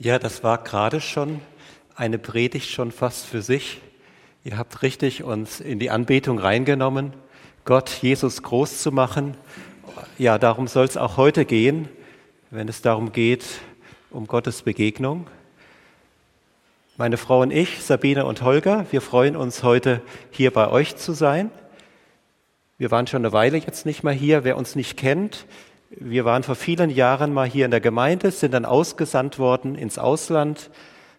Ja, das war gerade schon eine Predigt schon fast für sich. Ihr habt richtig uns in die Anbetung reingenommen, Gott, Jesus groß zu machen. Ja, darum soll es auch heute gehen, wenn es darum geht, um Gottes Begegnung. Meine Frau und ich, Sabine und Holger, wir freuen uns heute hier bei euch zu sein. Wir waren schon eine Weile jetzt nicht mehr hier. Wer uns nicht kennt, wir waren vor vielen Jahren mal hier in der Gemeinde, sind dann ausgesandt worden ins Ausland,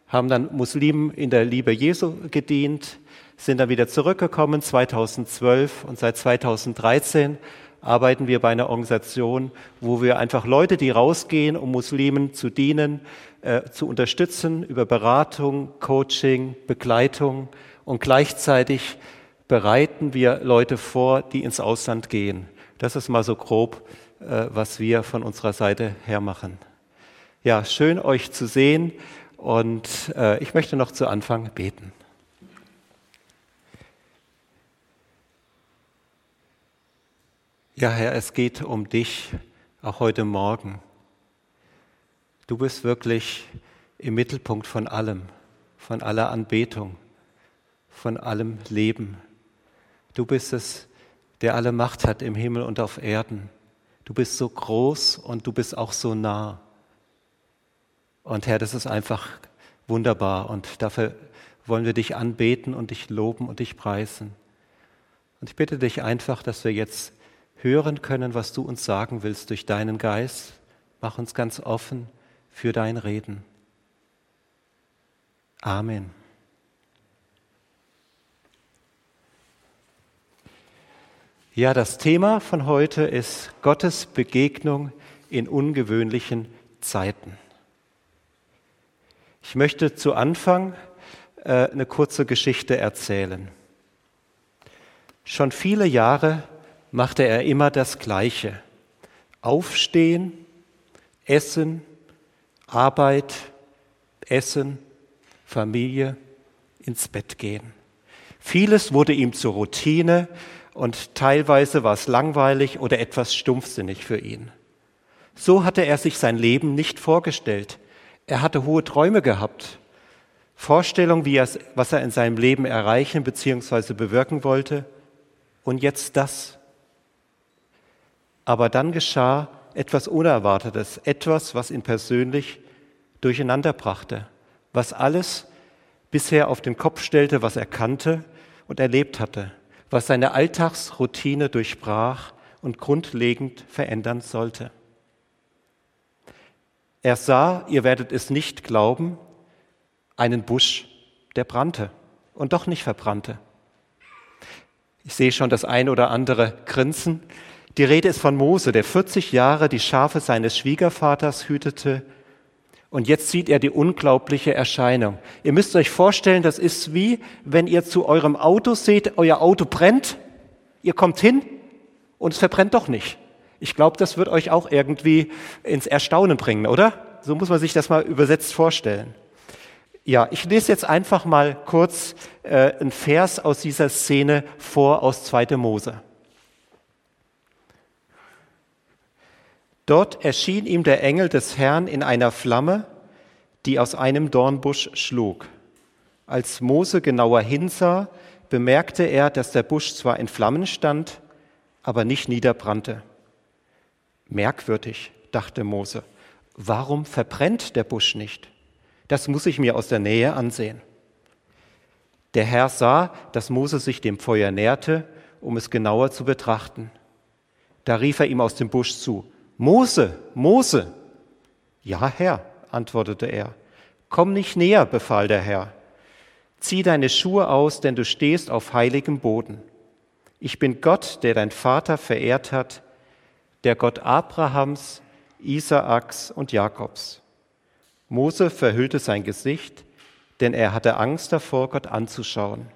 haben dann Muslimen in der Liebe Jesu gedient, sind dann wieder zurückgekommen 2012 und seit 2013 arbeiten wir bei einer Organisation, wo wir einfach Leute, die rausgehen, um Muslimen zu dienen, äh, zu unterstützen über Beratung, Coaching, Begleitung und gleichzeitig bereiten wir Leute vor, die ins Ausland gehen. Das ist mal so grob was wir von unserer Seite her machen. Ja, schön euch zu sehen und äh, ich möchte noch zu Anfang beten. Ja, Herr, es geht um dich auch heute Morgen. Du bist wirklich im Mittelpunkt von allem, von aller Anbetung, von allem Leben. Du bist es, der alle Macht hat im Himmel und auf Erden. Du bist so groß und du bist auch so nah. Und Herr, das ist einfach wunderbar und dafür wollen wir dich anbeten und dich loben und dich preisen. Und ich bitte dich einfach, dass wir jetzt hören können, was du uns sagen willst durch deinen Geist. Mach uns ganz offen für dein Reden. Amen. Ja, das Thema von heute ist Gottes Begegnung in ungewöhnlichen Zeiten. Ich möchte zu Anfang äh, eine kurze Geschichte erzählen. Schon viele Jahre machte er immer das Gleiche. Aufstehen, Essen, Arbeit, Essen, Familie, ins Bett gehen. Vieles wurde ihm zur Routine, und teilweise war es langweilig oder etwas stumpfsinnig für ihn. So hatte er sich sein Leben nicht vorgestellt. Er hatte hohe Träume gehabt, Vorstellungen, wie er, was er in seinem Leben erreichen bzw. bewirken wollte. Und jetzt das. Aber dann geschah etwas Unerwartetes, etwas, was ihn persönlich durcheinander brachte, was alles bisher auf den Kopf stellte, was er kannte und erlebt hatte was seine Alltagsroutine durchbrach und grundlegend verändern sollte. Er sah, ihr werdet es nicht glauben, einen Busch, der brannte und doch nicht verbrannte. Ich sehe schon das ein oder andere Grinsen. Die Rede ist von Mose, der 40 Jahre die Schafe seines Schwiegervaters hütete und jetzt sieht er die unglaubliche Erscheinung. Ihr müsst euch vorstellen, das ist wie, wenn ihr zu eurem Auto seht, euer Auto brennt, ihr kommt hin und es verbrennt doch nicht. Ich glaube, das wird euch auch irgendwie ins Erstaunen bringen, oder? So muss man sich das mal übersetzt vorstellen. Ja, ich lese jetzt einfach mal kurz äh, einen Vers aus dieser Szene vor aus 2. Mose. Dort erschien ihm der Engel des Herrn in einer Flamme, die aus einem Dornbusch schlug. Als Mose genauer hinsah, bemerkte er, dass der Busch zwar in Flammen stand, aber nicht niederbrannte. Merkwürdig, dachte Mose, warum verbrennt der Busch nicht? Das muss ich mir aus der Nähe ansehen. Der Herr sah, dass Mose sich dem Feuer näherte, um es genauer zu betrachten. Da rief er ihm aus dem Busch zu, Mose, Mose. Ja, Herr, antwortete er. Komm nicht näher, befahl der Herr. Zieh deine Schuhe aus, denn du stehst auf heiligem Boden. Ich bin Gott, der dein Vater verehrt hat, der Gott Abrahams, Isaaks und Jakobs. Mose verhüllte sein Gesicht, denn er hatte Angst davor, Gott anzuschauen.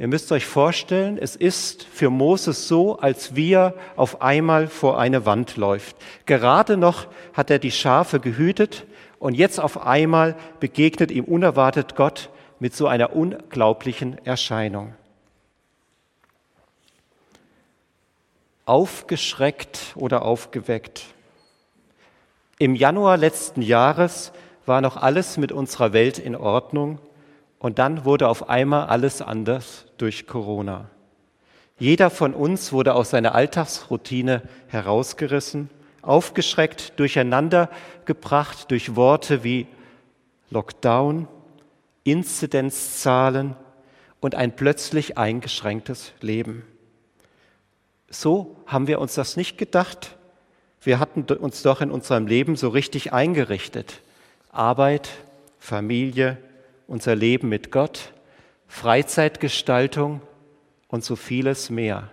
Ihr müsst euch vorstellen, es ist für Moses so, als wie er auf einmal vor eine Wand läuft. Gerade noch hat er die Schafe gehütet und jetzt auf einmal begegnet ihm unerwartet Gott mit so einer unglaublichen Erscheinung. Aufgeschreckt oder aufgeweckt. Im Januar letzten Jahres war noch alles mit unserer Welt in Ordnung und dann wurde auf einmal alles anders durch Corona. Jeder von uns wurde aus seiner Alltagsroutine herausgerissen, aufgeschreckt, durcheinander gebracht durch Worte wie Lockdown, Inzidenzzahlen und ein plötzlich eingeschränktes Leben. So haben wir uns das nicht gedacht. Wir hatten uns doch in unserem Leben so richtig eingerichtet. Arbeit, Familie, unser Leben mit Gott, Freizeitgestaltung und so vieles mehr.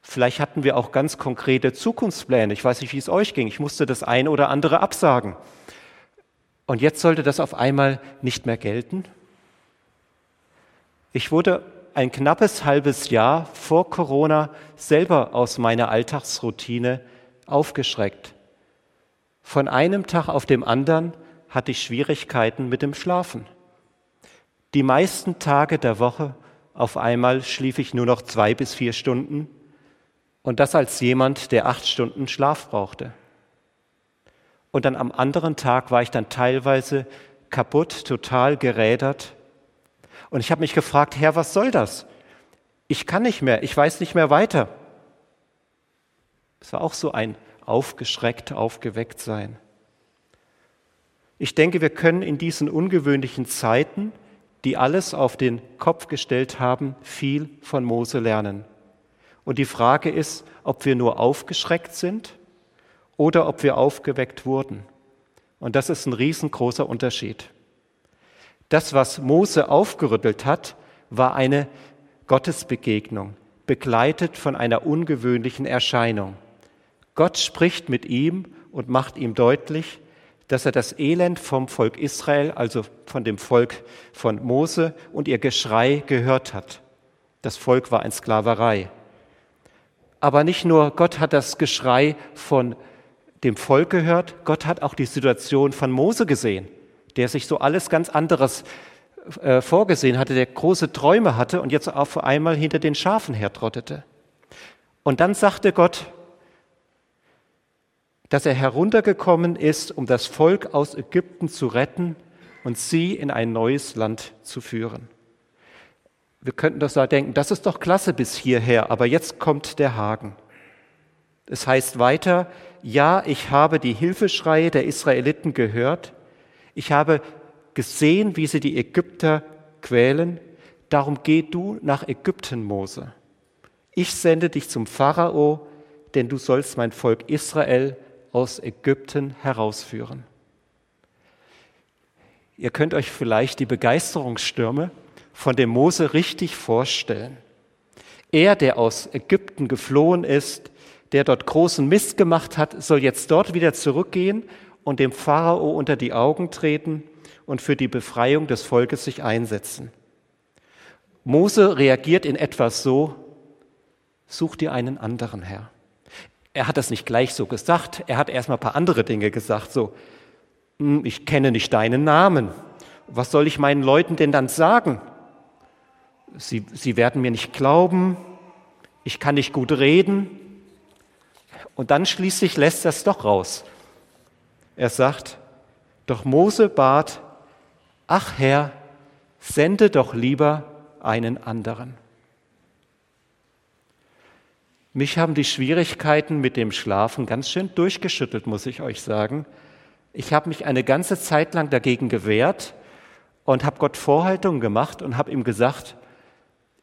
Vielleicht hatten wir auch ganz konkrete Zukunftspläne. Ich weiß nicht, wie es euch ging. Ich musste das eine oder andere absagen. Und jetzt sollte das auf einmal nicht mehr gelten? Ich wurde ein knappes halbes Jahr vor Corona selber aus meiner Alltagsroutine aufgeschreckt. Von einem Tag auf dem anderen hatte ich Schwierigkeiten mit dem Schlafen. Die meisten Tage der Woche auf einmal schlief ich nur noch zwei bis vier Stunden und das als jemand, der acht Stunden Schlaf brauchte. Und dann am anderen Tag war ich dann teilweise kaputt, total gerädert. Und ich habe mich gefragt, Herr, was soll das? Ich kann nicht mehr, ich weiß nicht mehr weiter. Es war auch so ein aufgeschreckt, aufgeweckt sein. Ich denke, wir können in diesen ungewöhnlichen Zeiten die alles auf den Kopf gestellt haben, viel von Mose lernen. Und die Frage ist, ob wir nur aufgeschreckt sind oder ob wir aufgeweckt wurden. Und das ist ein riesengroßer Unterschied. Das, was Mose aufgerüttelt hat, war eine Gottesbegegnung, begleitet von einer ungewöhnlichen Erscheinung. Gott spricht mit ihm und macht ihm deutlich, dass er das Elend vom Volk Israel, also von dem Volk von Mose und ihr Geschrei gehört hat. Das Volk war in Sklaverei. Aber nicht nur Gott hat das Geschrei von dem Volk gehört, Gott hat auch die Situation von Mose gesehen, der sich so alles ganz anderes äh, vorgesehen hatte, der große Träume hatte und jetzt auf einmal hinter den Schafen hertrottete. Und dann sagte Gott, dass er heruntergekommen ist, um das Volk aus Ägypten zu retten und sie in ein neues Land zu führen. Wir könnten doch so denken, das ist doch klasse bis hierher, aber jetzt kommt der Haken. Es heißt weiter, ja, ich habe die Hilfeschreie der Israeliten gehört, ich habe gesehen, wie sie die Ägypter quälen, darum geh du nach Ägypten, Mose. Ich sende dich zum Pharao, denn du sollst mein Volk Israel aus Ägypten herausführen. Ihr könnt euch vielleicht die Begeisterungsstürme von dem Mose richtig vorstellen. Er, der aus Ägypten geflohen ist, der dort großen Mist gemacht hat, soll jetzt dort wieder zurückgehen und dem Pharao unter die Augen treten und für die Befreiung des Volkes sich einsetzen. Mose reagiert in etwas so, such dir einen anderen Herr. Er hat das nicht gleich so gesagt, er hat erstmal ein paar andere Dinge gesagt, so, hm, ich kenne nicht deinen Namen. Was soll ich meinen Leuten denn dann sagen? Sie, sie werden mir nicht glauben, ich kann nicht gut reden. Und dann schließlich lässt er es doch raus. Er sagt, doch Mose bat, ach Herr, sende doch lieber einen anderen. Mich haben die Schwierigkeiten mit dem Schlafen ganz schön durchgeschüttelt, muss ich euch sagen. Ich habe mich eine ganze Zeit lang dagegen gewehrt und habe Gott Vorhaltungen gemacht und habe ihm gesagt,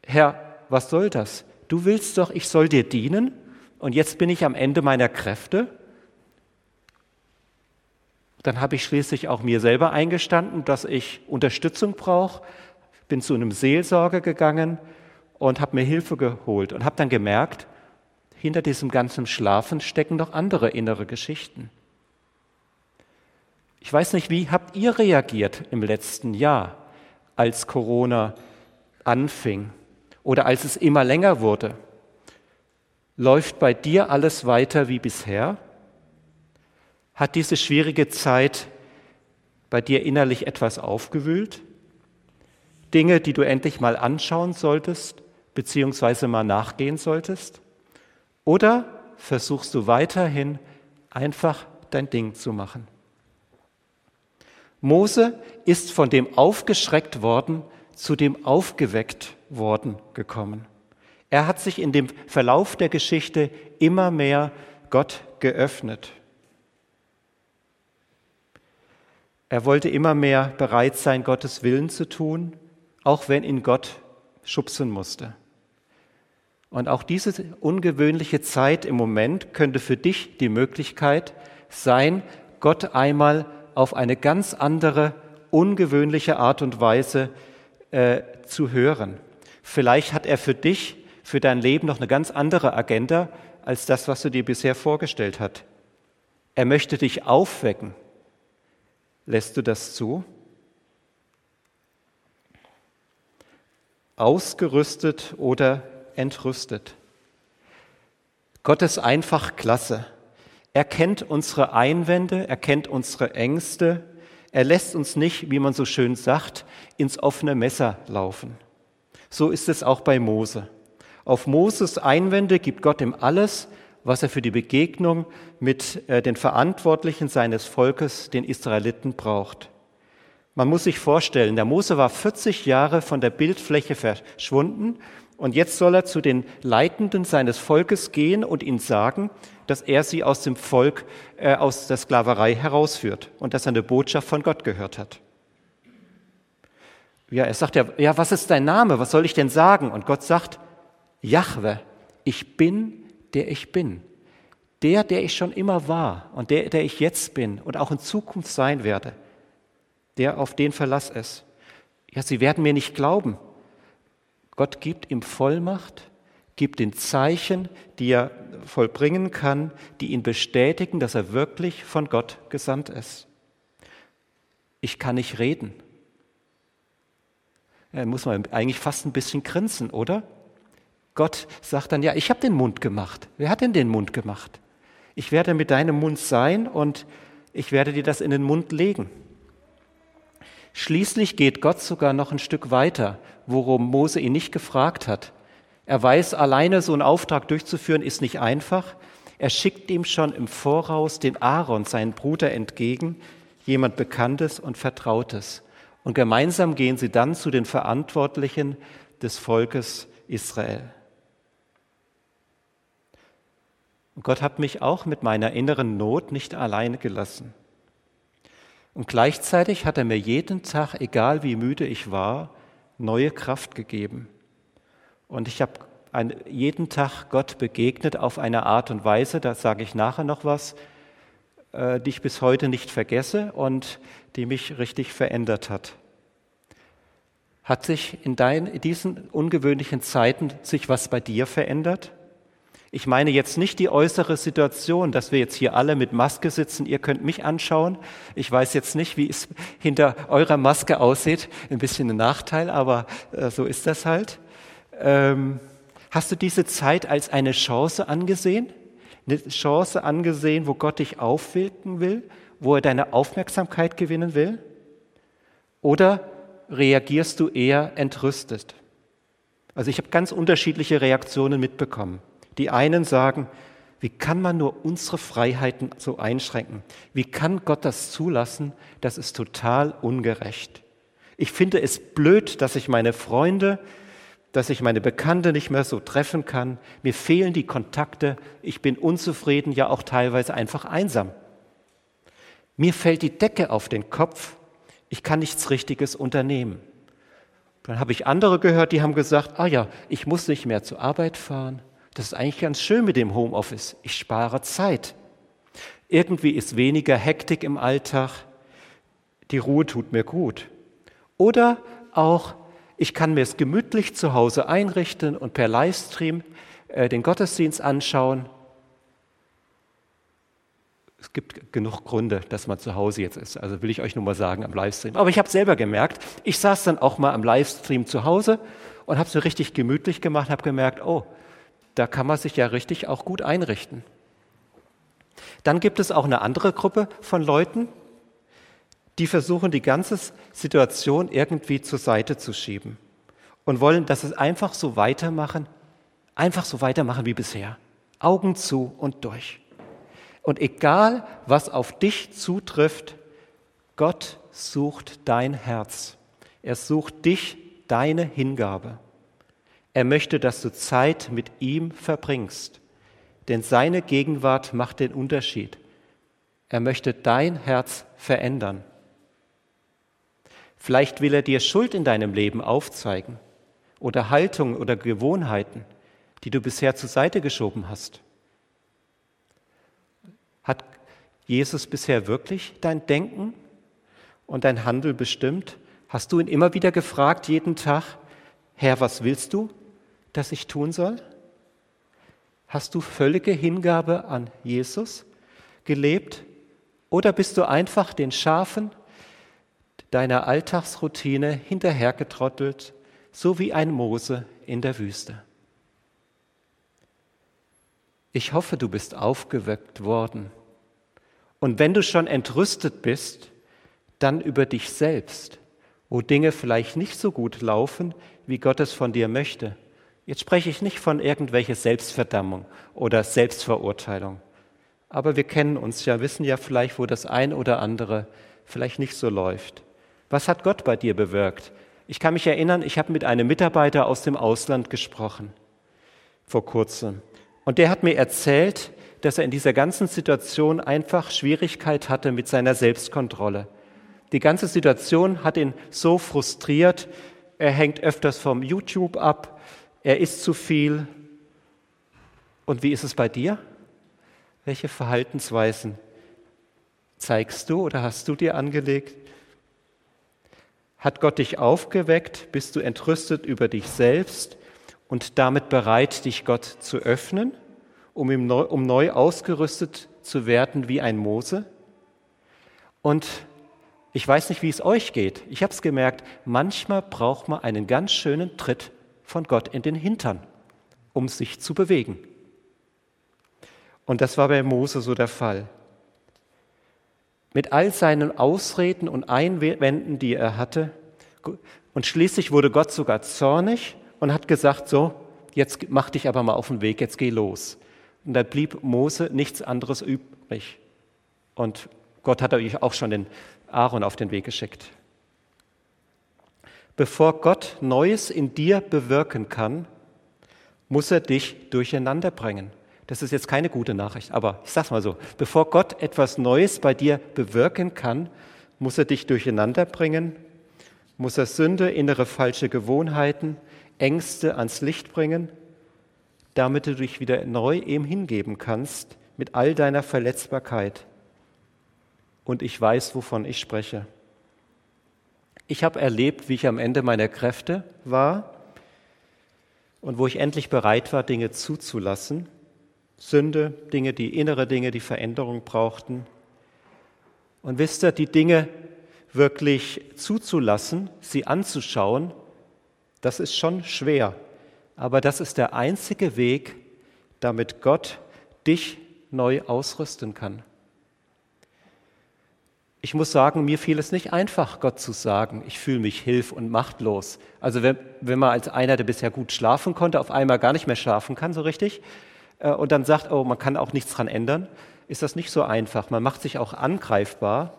Herr, was soll das? Du willst doch, ich soll dir dienen und jetzt bin ich am Ende meiner Kräfte. Dann habe ich schließlich auch mir selber eingestanden, dass ich Unterstützung brauche, bin zu einem Seelsorger gegangen und habe mir Hilfe geholt und habe dann gemerkt, hinter diesem ganzen Schlafen stecken noch andere innere Geschichten. Ich weiß nicht, wie habt ihr reagiert im letzten Jahr, als Corona anfing oder als es immer länger wurde? Läuft bei dir alles weiter wie bisher? Hat diese schwierige Zeit bei dir innerlich etwas aufgewühlt? Dinge, die du endlich mal anschauen solltest, beziehungsweise mal nachgehen solltest? Oder versuchst du weiterhin einfach dein Ding zu machen. Mose ist von dem aufgeschreckt worden zu dem aufgeweckt worden gekommen. Er hat sich in dem Verlauf der Geschichte immer mehr Gott geöffnet. Er wollte immer mehr bereit sein, Gottes Willen zu tun, auch wenn ihn Gott schubsen musste. Und auch diese ungewöhnliche Zeit im Moment könnte für dich die Möglichkeit sein, Gott einmal auf eine ganz andere, ungewöhnliche Art und Weise äh, zu hören. Vielleicht hat er für dich, für dein Leben noch eine ganz andere Agenda als das, was du dir bisher vorgestellt hast. Er möchte dich aufwecken. Lässt du das zu? Ausgerüstet oder entrüstet. Gott ist einfach klasse. Er kennt unsere Einwände, er kennt unsere Ängste. Er lässt uns nicht, wie man so schön sagt, ins offene Messer laufen. So ist es auch bei Mose. Auf Moses Einwände gibt Gott ihm alles, was er für die Begegnung mit äh, den Verantwortlichen seines Volkes, den Israeliten, braucht. Man muss sich vorstellen, der Mose war 40 Jahre von der Bildfläche verschwunden und jetzt soll er zu den Leitenden seines Volkes gehen und ihnen sagen, dass er sie aus dem Volk, äh, aus der Sklaverei herausführt und dass er eine Botschaft von Gott gehört hat. Ja, er sagt ja, ja, was ist dein Name? Was soll ich denn sagen? Und Gott sagt, Jahwe, ich bin, der ich bin. Der, der ich schon immer war und der, der ich jetzt bin und auch in Zukunft sein werde. Der, auf den Verlass ist. Ja, sie werden mir nicht glauben. Gott gibt ihm Vollmacht, gibt den Zeichen, die er vollbringen kann, die ihn bestätigen, dass er wirklich von Gott gesandt ist. Ich kann nicht reden. Da muss man eigentlich fast ein bisschen grinsen, oder? Gott sagt dann, ja, ich habe den Mund gemacht. Wer hat denn den Mund gemacht? Ich werde mit deinem Mund sein und ich werde dir das in den Mund legen. Schließlich geht Gott sogar noch ein Stück weiter, worum Mose ihn nicht gefragt hat. Er weiß, alleine so einen Auftrag durchzuführen ist nicht einfach. Er schickt ihm schon im Voraus den Aaron, seinen Bruder, entgegen, jemand Bekanntes und Vertrautes. Und gemeinsam gehen sie dann zu den Verantwortlichen des Volkes Israel. Und Gott hat mich auch mit meiner inneren Not nicht alleine gelassen. Und gleichzeitig hat er mir jeden Tag, egal wie müde ich war, neue Kraft gegeben. Und ich habe jeden Tag Gott begegnet auf eine Art und Weise, da sage ich nachher noch was, äh, die ich bis heute nicht vergesse und die mich richtig verändert hat. Hat sich in, dein, in diesen ungewöhnlichen Zeiten sich was bei dir verändert? Ich meine jetzt nicht die äußere Situation, dass wir jetzt hier alle mit Maske sitzen. Ihr könnt mich anschauen. Ich weiß jetzt nicht, wie es hinter eurer Maske aussieht. Ein bisschen ein Nachteil, aber äh, so ist das halt. Ähm, hast du diese Zeit als eine Chance angesehen? Eine Chance angesehen, wo Gott dich aufwirken will, wo er deine Aufmerksamkeit gewinnen will? Oder reagierst du eher entrüstet? Also ich habe ganz unterschiedliche Reaktionen mitbekommen. Die einen sagen, wie kann man nur unsere Freiheiten so einschränken? Wie kann Gott das zulassen? Das ist total ungerecht. Ich finde es blöd, dass ich meine Freunde, dass ich meine Bekannte nicht mehr so treffen kann. Mir fehlen die Kontakte. Ich bin unzufrieden, ja auch teilweise einfach einsam. Mir fällt die Decke auf den Kopf. Ich kann nichts Richtiges unternehmen. Dann habe ich andere gehört, die haben gesagt, ah ja, ich muss nicht mehr zur Arbeit fahren. Das ist eigentlich ganz schön mit dem Homeoffice. Ich spare Zeit. Irgendwie ist weniger Hektik im Alltag. Die Ruhe tut mir gut. Oder auch, ich kann mir es gemütlich zu Hause einrichten und per Livestream äh, den Gottesdienst anschauen. Es gibt genug Gründe, dass man zu Hause jetzt ist. Also will ich euch nur mal sagen am Livestream. Aber ich habe selber gemerkt, ich saß dann auch mal am Livestream zu Hause und habe es mir richtig gemütlich gemacht, habe gemerkt, oh, da kann man sich ja richtig auch gut einrichten. Dann gibt es auch eine andere Gruppe von Leuten, die versuchen, die ganze Situation irgendwie zur Seite zu schieben und wollen, dass es einfach so weitermachen, einfach so weitermachen wie bisher. Augen zu und durch. Und egal, was auf dich zutrifft, Gott sucht dein Herz. Er sucht dich, deine Hingabe. Er möchte, dass du Zeit mit ihm verbringst, denn seine Gegenwart macht den Unterschied. Er möchte dein Herz verändern. Vielleicht will er dir Schuld in deinem Leben aufzeigen oder Haltungen oder Gewohnheiten, die du bisher zur Seite geschoben hast. Hat Jesus bisher wirklich dein Denken und dein Handel bestimmt? Hast du ihn immer wieder gefragt, jeden Tag, Herr, was willst du, dass ich tun soll? Hast du völlige Hingabe an Jesus gelebt? Oder bist du einfach den Schafen deiner Alltagsroutine hinterhergetrottelt, so wie ein Mose in der Wüste? Ich hoffe, du bist aufgeweckt worden. Und wenn du schon entrüstet bist, dann über dich selbst, wo Dinge vielleicht nicht so gut laufen, wie Gott es von dir möchte. Jetzt spreche ich nicht von irgendwelcher Selbstverdammung oder Selbstverurteilung. Aber wir kennen uns ja, wissen ja vielleicht, wo das ein oder andere vielleicht nicht so läuft. Was hat Gott bei dir bewirkt? Ich kann mich erinnern, ich habe mit einem Mitarbeiter aus dem Ausland gesprochen vor kurzem. Und der hat mir erzählt, dass er in dieser ganzen Situation einfach Schwierigkeit hatte mit seiner Selbstkontrolle. Die ganze Situation hat ihn so frustriert, er hängt öfters vom YouTube ab, er isst zu viel. Und wie ist es bei dir? Welche Verhaltensweisen zeigst du oder hast du dir angelegt? Hat Gott dich aufgeweckt? Bist du entrüstet über dich selbst? und damit bereit, dich Gott zu öffnen, um, ihm neu, um neu ausgerüstet zu werden wie ein Mose. Und ich weiß nicht, wie es euch geht. Ich habe es gemerkt, manchmal braucht man einen ganz schönen Tritt von Gott in den Hintern, um sich zu bewegen. Und das war bei Mose so der Fall. Mit all seinen Ausreden und Einwänden, die er hatte, und schließlich wurde Gott sogar zornig und hat gesagt, so, jetzt mach dich aber mal auf den Weg, jetzt geh los. Und da blieb Mose nichts anderes übrig. Und Gott hat euch auch schon den Aaron auf den Weg geschickt. Bevor Gott Neues in dir bewirken kann, muss er dich durcheinander bringen. Das ist jetzt keine gute Nachricht, aber ich sag's mal so: Bevor Gott etwas Neues bei dir bewirken kann, muss er dich durcheinander bringen, muss er Sünde, innere falsche Gewohnheiten, Ängste ans Licht bringen, damit du dich wieder neu ihm hingeben kannst mit all deiner Verletzbarkeit. Und ich weiß, wovon ich spreche. Ich habe erlebt, wie ich am Ende meiner Kräfte war und wo ich endlich bereit war, Dinge zuzulassen. Sünde, Dinge, die innere Dinge, die Veränderung brauchten. Und wisst ihr, die Dinge wirklich zuzulassen, sie anzuschauen das ist schon schwer, aber das ist der einzige Weg, damit Gott dich neu ausrüsten kann. Ich muss sagen, mir fiel es nicht einfach, Gott zu sagen, ich fühle mich hilf- und machtlos. Also wenn, wenn man als einer, der bisher gut schlafen konnte, auf einmal gar nicht mehr schlafen kann, so richtig, äh, und dann sagt, oh, man kann auch nichts dran ändern, ist das nicht so einfach. Man macht sich auch angreifbar.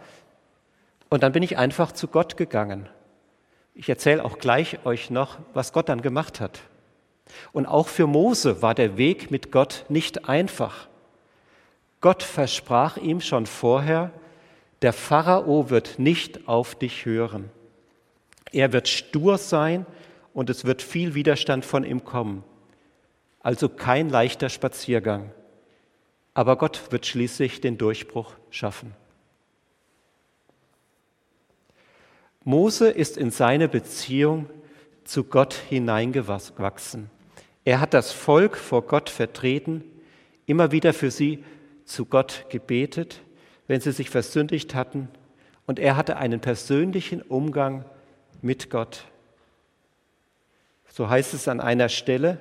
Und dann bin ich einfach zu Gott gegangen ich erzähle auch gleich euch noch, was Gott dann gemacht hat. Und auch für Mose war der Weg mit Gott nicht einfach. Gott versprach ihm schon vorher, der Pharao wird nicht auf dich hören. Er wird stur sein und es wird viel Widerstand von ihm kommen. Also kein leichter Spaziergang. Aber Gott wird schließlich den Durchbruch schaffen. Mose ist in seine Beziehung zu Gott hineingewachsen. Er hat das Volk vor Gott vertreten, immer wieder für sie zu Gott gebetet, wenn sie sich versündigt hatten, und er hatte einen persönlichen Umgang mit Gott. So heißt es an einer Stelle,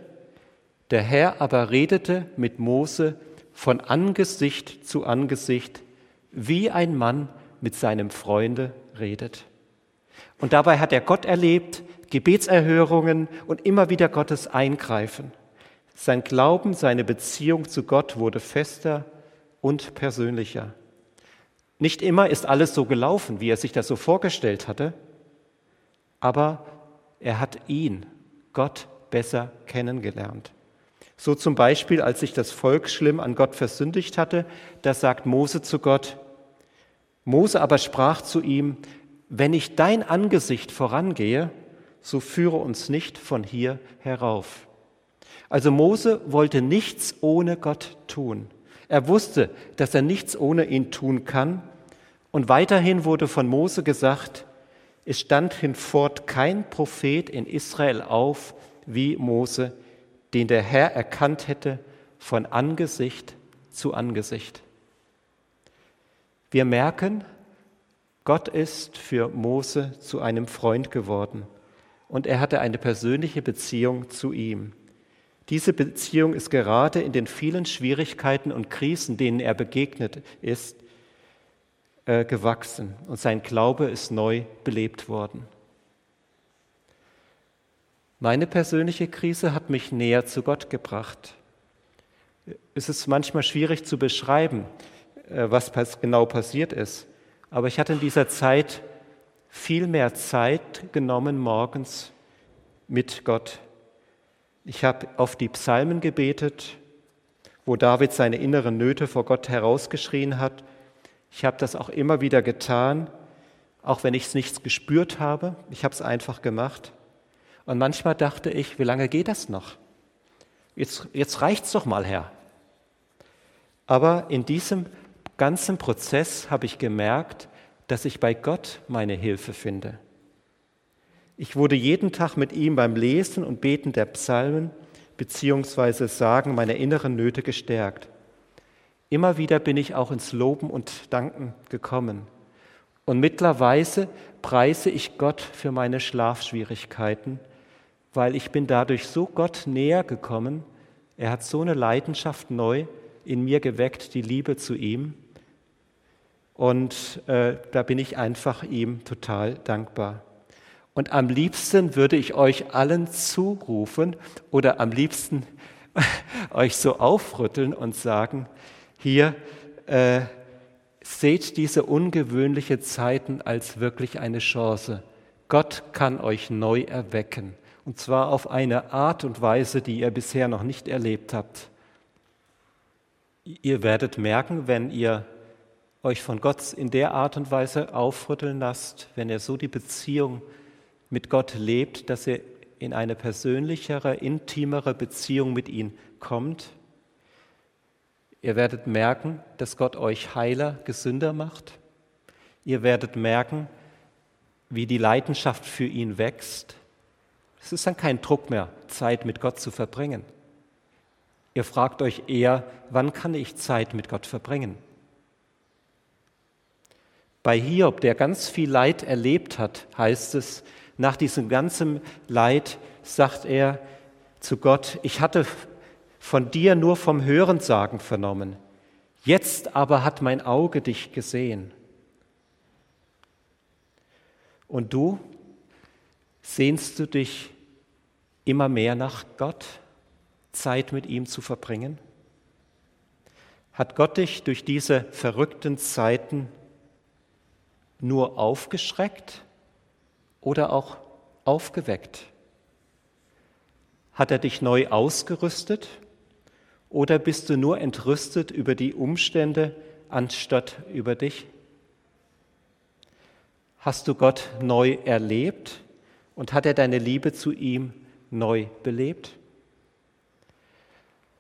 der Herr aber redete mit Mose von Angesicht zu Angesicht, wie ein Mann mit seinem Freunde redet. Und dabei hat er Gott erlebt, Gebetserhörungen und immer wieder Gottes Eingreifen. Sein Glauben, seine Beziehung zu Gott wurde fester und persönlicher. Nicht immer ist alles so gelaufen, wie er sich das so vorgestellt hatte, aber er hat ihn, Gott, besser kennengelernt. So zum Beispiel, als sich das Volk schlimm an Gott versündigt hatte, da sagt Mose zu Gott, Mose aber sprach zu ihm, wenn ich dein Angesicht vorangehe, so führe uns nicht von hier herauf. Also Mose wollte nichts ohne Gott tun. Er wusste, dass er nichts ohne ihn tun kann. Und weiterhin wurde von Mose gesagt, es stand hinfort kein Prophet in Israel auf wie Mose, den der Herr erkannt hätte von Angesicht zu Angesicht. Wir merken, Gott ist für Mose zu einem Freund geworden und er hatte eine persönliche Beziehung zu ihm. Diese Beziehung ist gerade in den vielen Schwierigkeiten und Krisen, denen er begegnet ist, äh, gewachsen und sein Glaube ist neu belebt worden. Meine persönliche Krise hat mich näher zu Gott gebracht. Es ist manchmal schwierig zu beschreiben, äh, was genau passiert ist, aber ich hatte in dieser Zeit viel mehr Zeit genommen morgens mit Gott. Ich habe auf die Psalmen gebetet, wo David seine inneren Nöte vor Gott herausgeschrien hat. Ich habe das auch immer wieder getan, auch wenn ich es nichts gespürt habe. Ich habe es einfach gemacht. Und manchmal dachte ich, wie lange geht das noch? Jetzt, jetzt reicht's doch mal, Herr. Aber in diesem ganzen Prozess habe ich gemerkt, dass ich bei Gott meine Hilfe finde. Ich wurde jeden Tag mit ihm beim Lesen und Beten der Psalmen beziehungsweise Sagen meiner inneren Nöte gestärkt. Immer wieder bin ich auch ins Loben und Danken gekommen. Und mittlerweile preise ich Gott für meine Schlafschwierigkeiten, weil ich bin dadurch so Gott näher gekommen. Er hat so eine Leidenschaft neu in mir geweckt, die Liebe zu ihm. Und äh, da bin ich einfach ihm total dankbar. Und am liebsten würde ich euch allen zurufen oder am liebsten euch so aufrütteln und sagen, hier, äh, seht diese ungewöhnliche Zeiten als wirklich eine Chance. Gott kann euch neu erwecken. Und zwar auf eine Art und Weise, die ihr bisher noch nicht erlebt habt. Ihr werdet merken, wenn ihr euch von Gott in der Art und Weise aufrütteln lasst, wenn ihr so die Beziehung mit Gott lebt, dass ihr in eine persönlichere, intimere Beziehung mit ihm kommt. Ihr werdet merken, dass Gott euch heiler, gesünder macht. Ihr werdet merken, wie die Leidenschaft für ihn wächst. Es ist dann kein Druck mehr, Zeit mit Gott zu verbringen. Ihr fragt euch eher, wann kann ich Zeit mit Gott verbringen? Bei Hiob, der ganz viel Leid erlebt hat, heißt es, nach diesem ganzen Leid sagt er zu Gott, ich hatte von dir nur vom Hörensagen vernommen, jetzt aber hat mein Auge dich gesehen. Und du, sehnst du dich immer mehr nach Gott, Zeit mit ihm zu verbringen? Hat Gott dich durch diese verrückten Zeiten nur aufgeschreckt oder auch aufgeweckt? Hat er dich neu ausgerüstet oder bist du nur entrüstet über die Umstände anstatt über dich? Hast du Gott neu erlebt und hat er deine Liebe zu ihm neu belebt?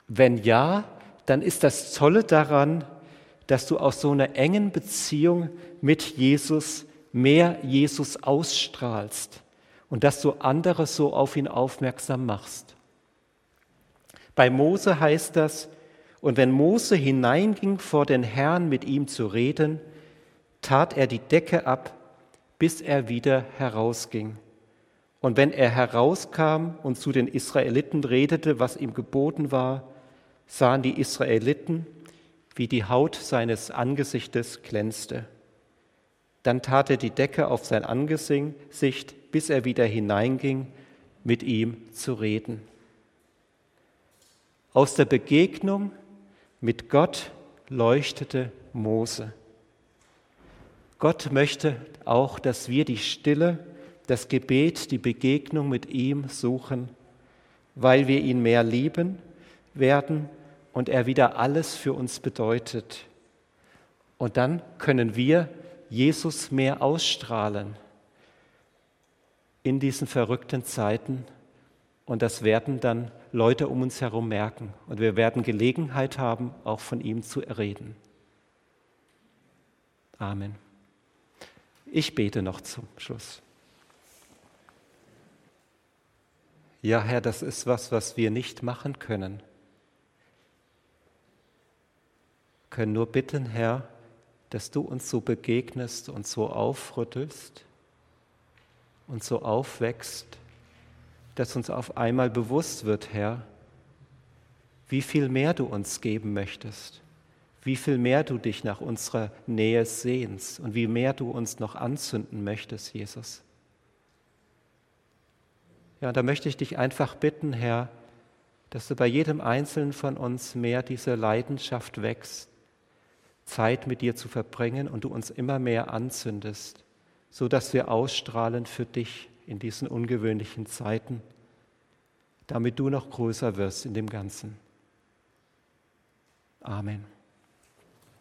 Wenn ja, dann ist das Tolle daran, dass du aus so einer engen Beziehung mit Jesus mehr Jesus ausstrahlst und dass du andere so auf ihn aufmerksam machst. Bei Mose heißt das, und wenn Mose hineinging vor den Herrn mit ihm zu reden, tat er die Decke ab, bis er wieder herausging. Und wenn er herauskam und zu den Israeliten redete, was ihm geboten war, sahen die Israeliten, wie die Haut seines Angesichtes glänzte. Dann tat er die Decke auf sein Angesicht, bis er wieder hineinging, mit ihm zu reden. Aus der Begegnung mit Gott leuchtete Mose. Gott möchte auch, dass wir die Stille, das Gebet, die Begegnung mit ihm suchen, weil wir ihn mehr lieben werden und er wieder alles für uns bedeutet. Und dann können wir Jesus mehr ausstrahlen in diesen verrückten Zeiten. Und das werden dann Leute um uns herum merken. Und wir werden Gelegenheit haben, auch von ihm zu reden. Amen. Ich bete noch zum Schluss. Ja, Herr, das ist was, was wir nicht machen können. Wir können nur bitten, Herr, dass du uns so begegnest und so aufrüttelst und so aufwächst, dass uns auf einmal bewusst wird, Herr, wie viel mehr du uns geben möchtest, wie viel mehr du dich nach unserer Nähe sehnst und wie mehr du uns noch anzünden möchtest, Jesus. Ja, da möchte ich dich einfach bitten, Herr, dass du bei jedem Einzelnen von uns mehr diese Leidenschaft wächst, Zeit mit dir zu verbringen und du uns immer mehr anzündest, so dass wir ausstrahlen für dich in diesen ungewöhnlichen Zeiten, damit du noch größer wirst in dem Ganzen. Amen.